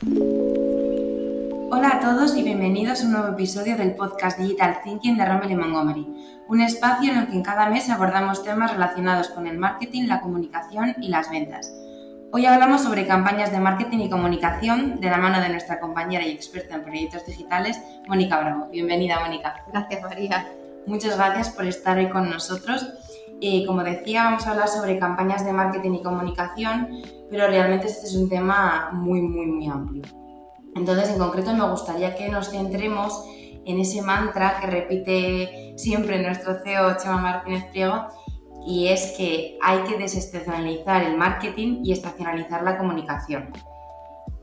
Hola a todos y bienvenidos a un nuevo episodio del podcast Digital Thinking de Rommel y Montgomery, un espacio en el que en cada mes abordamos temas relacionados con el marketing, la comunicación y las ventas. Hoy hablamos sobre campañas de marketing y comunicación de la mano de nuestra compañera y experta en proyectos digitales, Mónica Bravo. Bienvenida, Mónica. Gracias, María. Muchas gracias por estar hoy con nosotros. Eh, como decía, vamos a hablar sobre campañas de marketing y comunicación, pero realmente este es un tema muy, muy, muy amplio. Entonces, en concreto, me gustaría que nos centremos en ese mantra que repite siempre nuestro CEO Chema Martínez Priego y es que hay que desestacionalizar el marketing y estacionalizar la comunicación.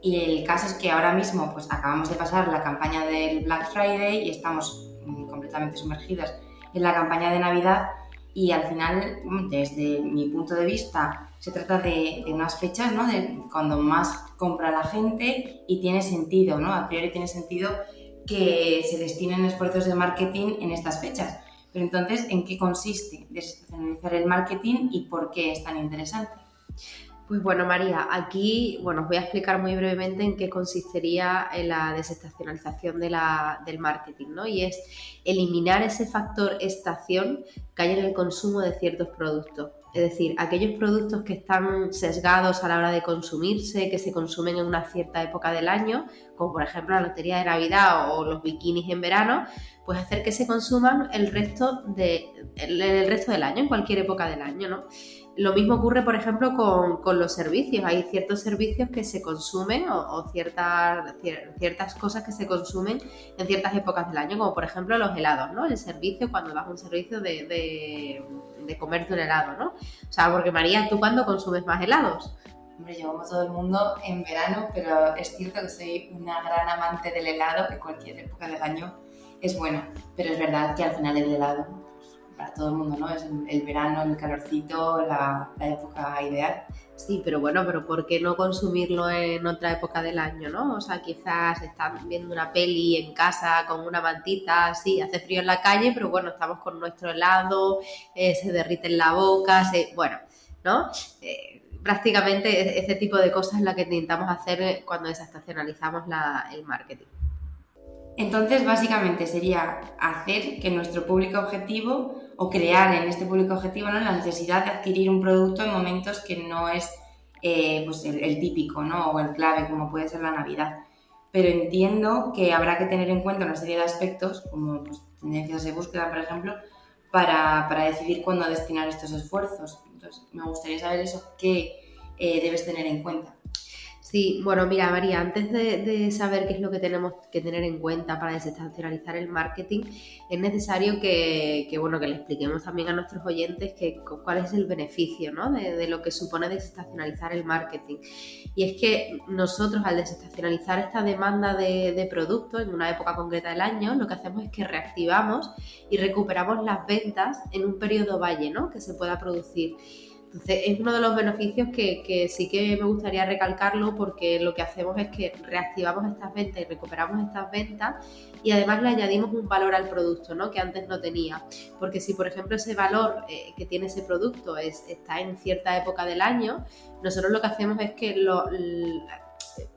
Y el caso es que ahora mismo pues acabamos de pasar la campaña del Black Friday y estamos mm, completamente sumergidos en la campaña de Navidad y al final, desde mi punto de vista, se trata de, unas fechas, ¿no? De cuando más compra la gente y tiene sentido, ¿no? A priori tiene sentido que se destinen esfuerzos de marketing en estas fechas. Pero entonces, ¿en qué consiste desestacionalizar el marketing y por qué es tan interesante? Pues bueno, María, aquí bueno, os voy a explicar muy brevemente en qué consistiría la desestacionalización del marketing, ¿no? Y es eliminar ese factor estación que hay en el consumo de ciertos productos. Es decir, aquellos productos que están sesgados a la hora de consumirse, que se consumen en una cierta época del año, como por ejemplo la lotería de Navidad o los bikinis en verano, pues hacer que se consuman el resto, de, el, resto del año, en cualquier época del año, ¿no? Lo mismo ocurre, por ejemplo, con, los servicios. Hay ciertos servicios que se consumen o, ciertas, ciertas cosas que se consumen en ciertas épocas del año, como por ejemplo los helados, ¿no? El servicio, cuando vas a un servicio de, de, de comerte un helado, ¿no? O sea, porque María, ¿tú cuándo consumes más helados? Hombre, yo como todo el mundo en verano, pero es cierto que soy una gran amante del helado y cualquier época del año es buena. Pero es verdad que al final el helado, para todo el mundo, ¿no? Es el, verano, el calorcito, la, época ideal. Sí, pero bueno, pero ¿por qué no consumirlo en otra época del año, no? O sea, quizás están viendo una peli en casa con una mantita, sí, hace frío en la calle, pero bueno, estamos con nuestro helado, eh, se derrite en la boca, se, bueno, ¿no? Eh, prácticamente ese tipo de cosas es la que intentamos hacer cuando desestacionalizamos el marketing. Entonces, básicamente sería hacer que nuestro público objetivo o crear en este público objetivo ¿no? la necesidad de adquirir un producto en momentos que no es eh, pues el, típico ¿no? o el clave, como puede ser la Navidad. Pero entiendo que habrá que tener en cuenta una serie de aspectos, como pues, tendencias de búsqueda, por ejemplo, para, para decidir cuándo destinar estos esfuerzos. Entonces, me gustaría saber eso, qué eh, debes tener en cuenta. Sí, bueno, mira, María, antes de, saber qué es lo que tenemos que tener en cuenta para desestacionalizar el marketing, es necesario que, bueno, que le expliquemos también a nuestros oyentes que, cuál es el beneficio ¿no? de, lo que supone desestacionalizar el marketing. Y es que nosotros, al desestacionalizar esta demanda de, de productos en una época concreta del año, lo que hacemos es que reactivamos y recuperamos las ventas en un periodo valle ¿no? que se pueda producir. Entonces, es uno de los beneficios que, sí que me gustaría recalcarlo porque lo que hacemos es que reactivamos estas ventas y recuperamos estas ventas y además le añadimos un valor al producto ¿no? que antes no tenía. Porque si, por ejemplo, ese valor eh, que tiene ese producto es, está en cierta época del año, nosotros lo que hacemos es que lo,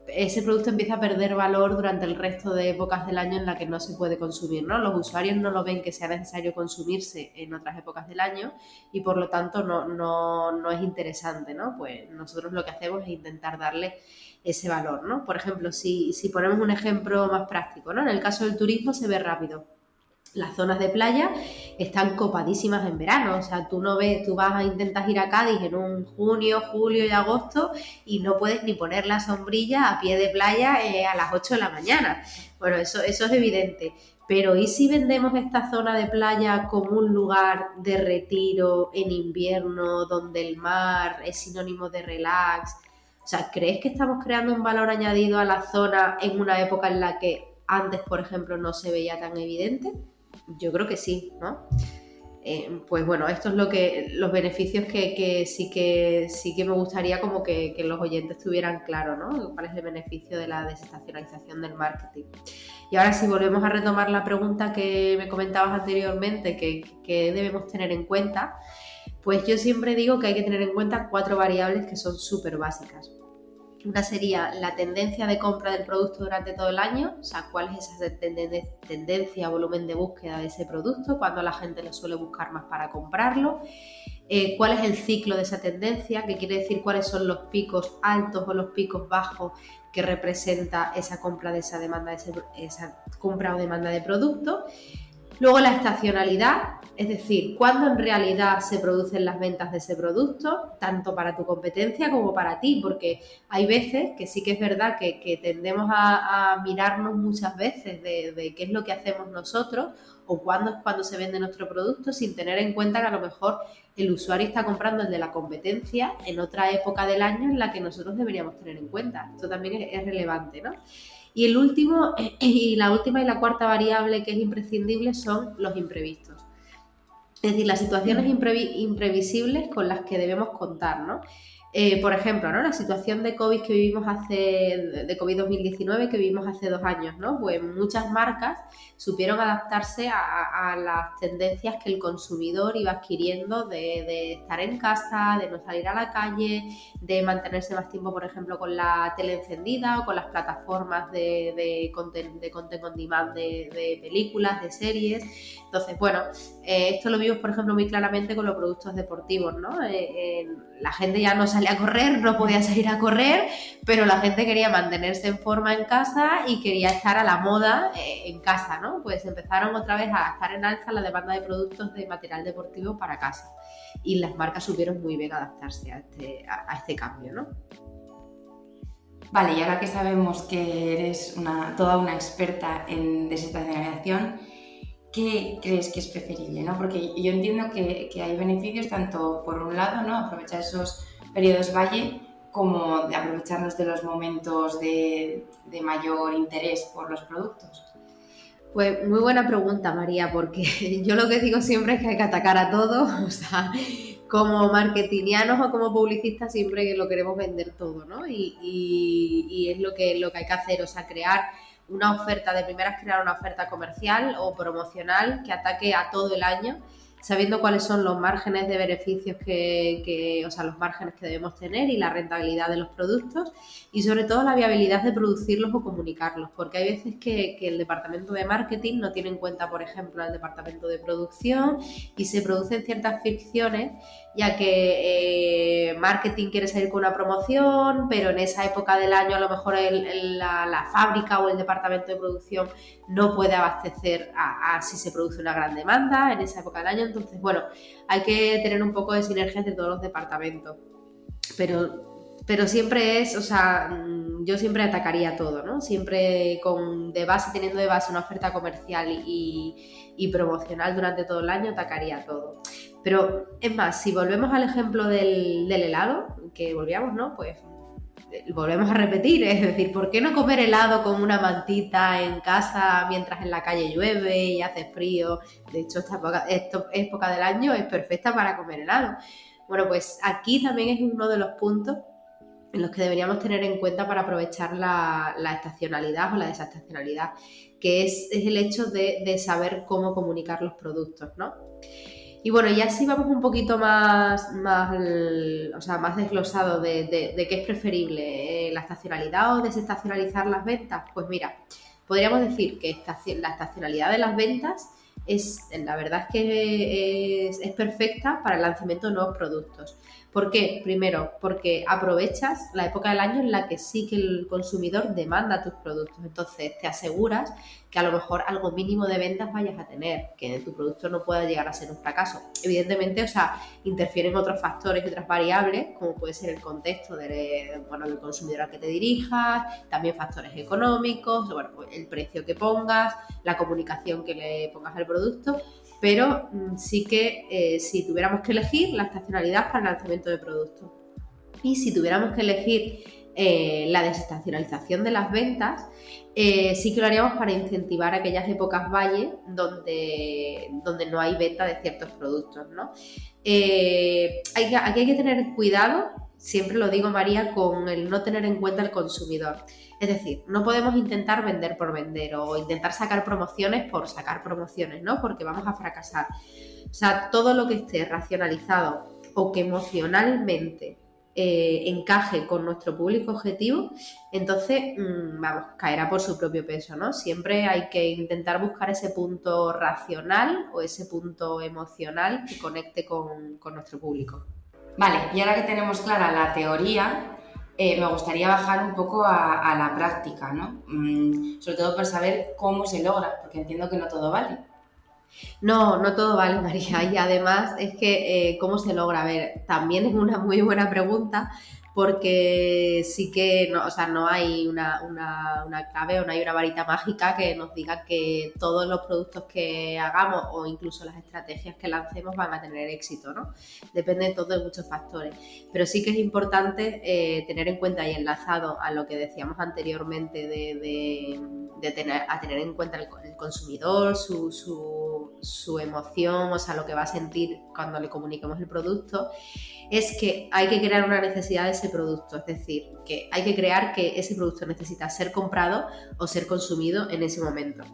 ese producto empieza a perder valor durante el resto de épocas del año en la que no se puede consumir, ¿no? Los usuarios no lo ven que sea necesario consumirse en otras épocas del año y por lo tanto no, no, es interesante, ¿no? Pues nosotros lo que hacemos es intentar darle ese valor, ¿no? Por ejemplo, si, si ponemos un ejemplo más práctico, ¿no? En el caso del turismo se ve rápido las zonas de playa están copadísimas en verano. O sea, tú no ves, tú vas a intentar ir a Cádiz en un junio, julio y agosto y no puedes ni poner la sombrilla a pie de playa eh, a las 8 de la mañana. Bueno, eso, eso es evidente. Pero ¿y si vendemos esta zona de playa como un lugar de retiro en invierno, donde el mar es sinónimo de relax? O sea, ¿crees que estamos creando un valor añadido a la zona en una época en la que antes, por ejemplo, no se veía tan evidente? Yo creo que sí, ¿no? Eh, pues bueno, esto es lo que los beneficios que, sí que sí que me gustaría como que, los oyentes tuvieran claro, ¿no? ¿Cuál es el beneficio de la desestacionalización del marketing? Y ahora si volvemos a retomar la pregunta que me comentabas anteriormente, que, que debemos tener en cuenta, pues yo siempre digo que hay que tener en cuenta cuatro variables que son súper básicas. Una sería la tendencia de compra del producto durante todo el año, o sea, cuál es esa tendencia, volumen de búsqueda de ese producto, cuándo la gente lo suele buscar más para comprarlo, eh, cuál es el ciclo de esa tendencia, que quiere decir cuáles son los picos altos o los picos bajos que representa esa compra de esa demanda, esa compra o demanda de producto. Luego la estacionalidad, es decir, cuándo en realidad se producen las ventas de ese producto, tanto para tu competencia como para ti, porque hay veces que sí que es verdad que, tendemos a, mirarnos muchas veces de, qué es lo que hacemos nosotros o cuándo es cuando se vende nuestro producto sin tener en cuenta que a lo mejor el usuario está comprando el de la competencia en otra época del año en la que nosotros deberíamos tener en cuenta. Esto también es relevante, ¿no? Y el último, eh, y la última y la cuarta variable que es imprescindible son los imprevistos. Es decir, las situaciones imprevisibles con las que debemos contar, ¿no? Eh, por ejemplo, ¿no? La situación de COVID que vivimos hace, de COVID 2019 que vivimos hace dos años, ¿no? Pues muchas marcas supieron adaptarse a, las tendencias que el consumidor iba adquiriendo de, estar en casa, de no salir a la calle, de mantenerse más tiempo, por ejemplo, con la tele encendida o con las plataformas de, de content, de content on demand de, películas, de series. Entonces, bueno, eh, esto lo vimos, por ejemplo, muy claramente con los productos deportivos, ¿no? Eh, la gente ya no a correr, no podía salir a correr, pero la gente quería mantenerse en forma en casa y quería estar a la moda eh, en casa, ¿no? Pues empezaron otra vez a estar en alza la demanda de productos de material deportivo para casa y las marcas supieron muy bien adaptarse a este, este cambio, ¿no? Vale, y ahora que sabemos que eres toda una experta en desestacionalización, ¿qué crees que es preferible? ¿no? Porque yo entiendo que, que, hay beneficios tanto por un lado, ¿no? aprovechar esos periodos valle, como de aprovecharnos de los momentos de, de mayor interés por los productos. Pues muy buena pregunta, María, porque yo lo que digo siempre es que hay que atacar a todos, o sea, como marketingianos o como publicistas siempre lo queremos vender todo, ¿no? Y, y, es lo que, lo que hay que hacer, o sea, crear una oferta, de primeras crear una oferta comercial o promocional que ataque a todo el año sabiendo cuáles son los márgenes de beneficios que, o sea, los márgenes que debemos tener y la rentabilidad de los productos y sobre todo la viabilidad de producirlos o comunicarlos, porque hay veces que, el departamento de marketing no tiene en cuenta, por ejemplo, el departamento de producción y se producen ciertas fricciones, ya que eh, marketing quiere salir con una promoción, pero en esa época del año a lo mejor la, fábrica o el departamento de producción no puede abastecer a si se produce una gran demanda en esa época del año entonces, bueno, hay que tener un poco de sinergia entre todos los departamentos. Pero, pero siempre es, o sea, mm, yo siempre atacaría todo, ¿no? Siempre con de base, teniendo de base una oferta comercial y, promocional durante todo el año, atacaría todo. Pero es más, si volvemos al ejemplo del, helado, que volvíamos, ¿no? Pues volvemos a repetir, es decir, ¿por qué no comer helado con una mantita en casa mientras en la calle llueve y hace frío? De hecho, esta época, del año es perfecta para comer helado. Bueno, pues aquí también es uno de los puntos en los que deberíamos tener en cuenta para aprovechar la, estacionalidad o la desestacionalidad, que es, el hecho de, saber cómo comunicar los productos, ¿no? Y bueno, ya si vamos un poquito más, más, o sea, más desglosado de, qué es preferible, eh, la estacionalidad o desestacionalizar las ventas, pues mira, podríamos decir que la estacionalidad de las ventas es, la verdad es que es perfecta para el lanzamiento de nuevos productos. ¿Por qué? Primero, porque aprovechas la época del año en la que sí que el consumidor demanda tus productos. Entonces te aseguras que a lo mejor algo mínimo de ventas vayas a tener, que tu producto no pueda llegar a ser un fracaso. Evidentemente, o sea, interfieren otros factores y otras variables, como puede ser el contexto de, bueno, del consumidor al que te dirijas, también factores económicos, bueno, pues el precio que pongas, la comunicación que le pongas al producto, pero mm, sí que eh, si tuviéramos que elegir la estacionalidad para el lanzamiento de productos y si tuviéramos que elegir eh, la desestacionalización de las ventas, eh, sí que lo haríamos para incentivar aquellas épocas valle donde, donde no hay venta de ciertos productos. ¿no? aquí hay que tener cuidado, siempre lo digo María, con el no tener en cuenta el consumidor. Es decir, no podemos intentar vender por vender o intentar sacar promociones por sacar promociones, ¿no? Porque vamos a fracasar. O sea, todo lo que esté racionalizado o que emocionalmente eh, encaje con nuestro público objetivo, entonces, mm, vamos, caerá por su propio peso, ¿no? Siempre hay que intentar buscar ese punto racional o ese punto emocional que conecte con, nuestro público. Vale, y ahora que tenemos clara la teoría, eh, me gustaría bajar un poco a, la práctica, ¿no? Mm, sobre todo para saber cómo se logra, porque entiendo que no todo vale. No, no todo vale, María. Y además es que, eh, ¿cómo se logra? A ver, también es una muy buena pregunta porque sí que no, o sea, no hay una, una, clave o no hay una varita mágica que nos diga que todos los productos que hagamos o incluso las estrategias que lancemos van a tener éxito, ¿no? Depende de todo de muchos factores. Pero sí que es importante eh, tener en cuenta y enlazado a lo que decíamos anteriormente de, tener, a tener en cuenta el, consumidor, su, su, su emoción, o sea, lo que va a sentir cuando le comuniquemos el producto es que hay que crear una necesidad de ese producto, es decir, que hay que crear que ese producto necesita ser comprado o ser consumido en ese momento.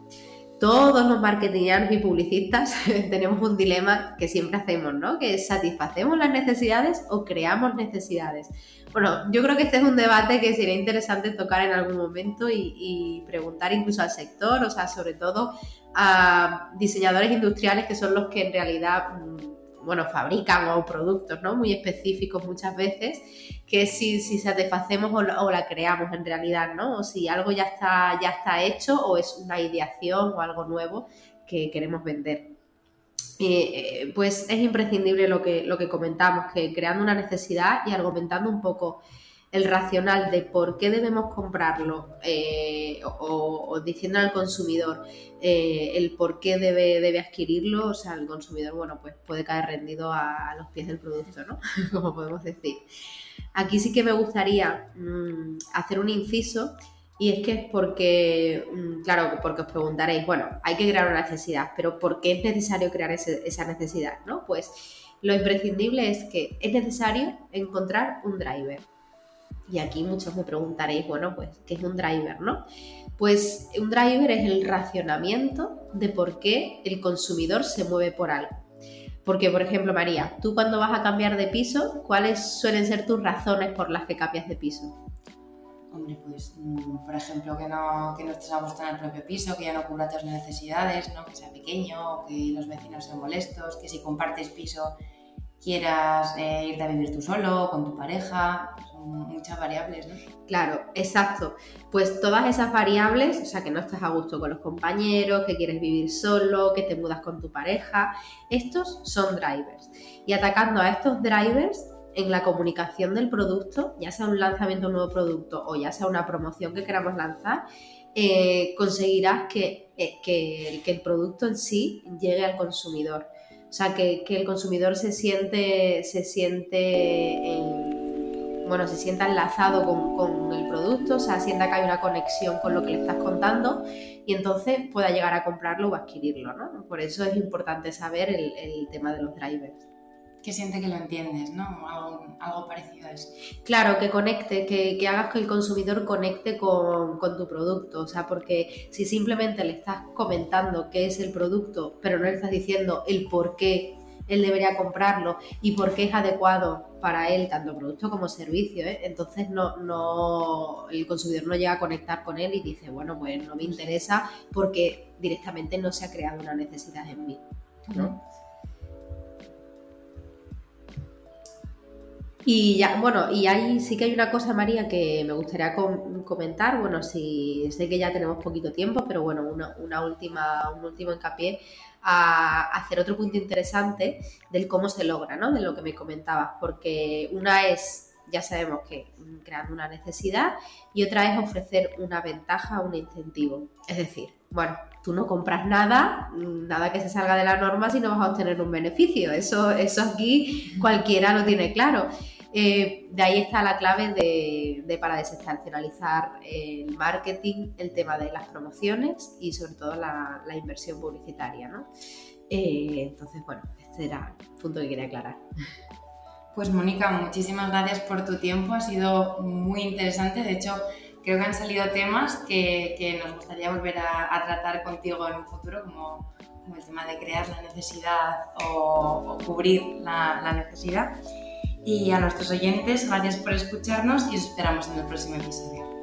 Todos los marketingianos y publicistas tenemos un dilema que siempre hacemos, ¿no? Que satisfacemos las necesidades o creamos necesidades. Bueno, yo creo que este es un debate que sería interesante tocar en algún momento y, y preguntar incluso al sector, o sea, sobre todo a diseñadores industriales que son los que en realidad mm, bueno, fabrican o productos, ¿no? Muy específicos muchas veces, que si, si satisfacemos o la, o la, creamos en realidad, ¿no? O si algo ya está, ya está hecho o es una ideación o algo nuevo que queremos vender. Eh, pues es imprescindible lo que, lo que comentamos, que creando una necesidad y argumentando un poco el racional de por qué debemos comprarlo eh, o, diciendo al consumidor eh, el por qué debe, debe adquirirlo, o sea, el consumidor, bueno, pues puede caer rendido a, los pies del producto, ¿no? Como podemos decir. Aquí sí que me gustaría mm, hacer un inciso y es que es porque, mm, claro, porque os preguntaréis, bueno, hay que crear una necesidad, pero ¿por qué es necesario crear esa necesidad? ¿no? Pues lo imprescindible es que es necesario encontrar un driver. Y aquí muchos me preguntaréis, bueno, pues, ¿qué es un driver, no? Pues un driver es el racionamiento de por qué el consumidor se mueve por algo. Porque, por ejemplo, María, tú cuando vas a cambiar de piso, ¿cuáles suelen ser tus razones por las que cambias de piso? Hombre, pues, mm, por ejemplo, que no, que no estés a gusto en el propio piso, que ya no cubra tus necesidades, ¿no? que sea pequeño, que los vecinos sean molestos, que si compartes piso quieras eh, irte a vivir tú solo, con tu pareja, son muchas variables, ¿no? Claro, exacto. Pues todas esas variables, o sea, que no estás a gusto con los compañeros, que quieres vivir solo, que te mudas con tu pareja, estos son drivers. Y atacando a estos drivers en la comunicación del producto, ya sea un lanzamiento de un nuevo producto o ya sea una promoción que queramos lanzar, eh, conseguirás que, eh, que, el producto en sí llegue al consumidor sea, que, el consumidor se siente, se siente bueno, se sienta enlazado con, el producto, o sea, sienta que hay una conexión con lo que le estás contando y entonces pueda llegar a comprarlo o adquirirlo, ¿no? Por eso es importante saber el tema de los drivers que siente que lo entiendes, ¿no? Algo, parecido a eso. Claro, que conecte, que, que hagas que el consumidor conecte con, tu producto. O sea, porque si simplemente le estás comentando qué es el producto, pero no le estás diciendo el por qué él debería comprarlo y por qué es adecuado para él, tanto producto como servicio, ¿eh? entonces no, no, el consumidor no llega a conectar con él y dice, bueno, pues no me interesa porque directamente no se ha creado una necesidad en mí. ¿no? Y ya, bueno, y ahí sí que hay una cosa, María, que me gustaría comentar. Bueno, sí, sé que ya tenemos poquito tiempo, pero bueno, una, última, un último hincapié a hacer otro punto interesante del cómo se logra, ¿no? De lo que me comentabas, porque una es, ya sabemos que creando una necesidad, y otra es ofrecer una ventaja, un incentivo. Es decir, bueno, tú no compras nada, nada que se salga de la norma si no vas a obtener un beneficio. Eso, eso aquí cualquiera lo tiene claro. Eh, de ahí está la clave de, para desestacionalizar el marketing, el tema de las promociones y sobre todo la, inversión publicitaria. ¿no? Eh, entonces, bueno, este era el punto que quería aclarar. Pues Mónica, muchísimas gracias por tu tiempo, ha sido muy interesante. De hecho, creo que han salido temas que, nos gustaría volver a, tratar contigo en un futuro, como, el tema de crear la necesidad o, cubrir la necesidad. Y a nuestros oyentes, gracias por escucharnos y os esperamos en el próximo episodio.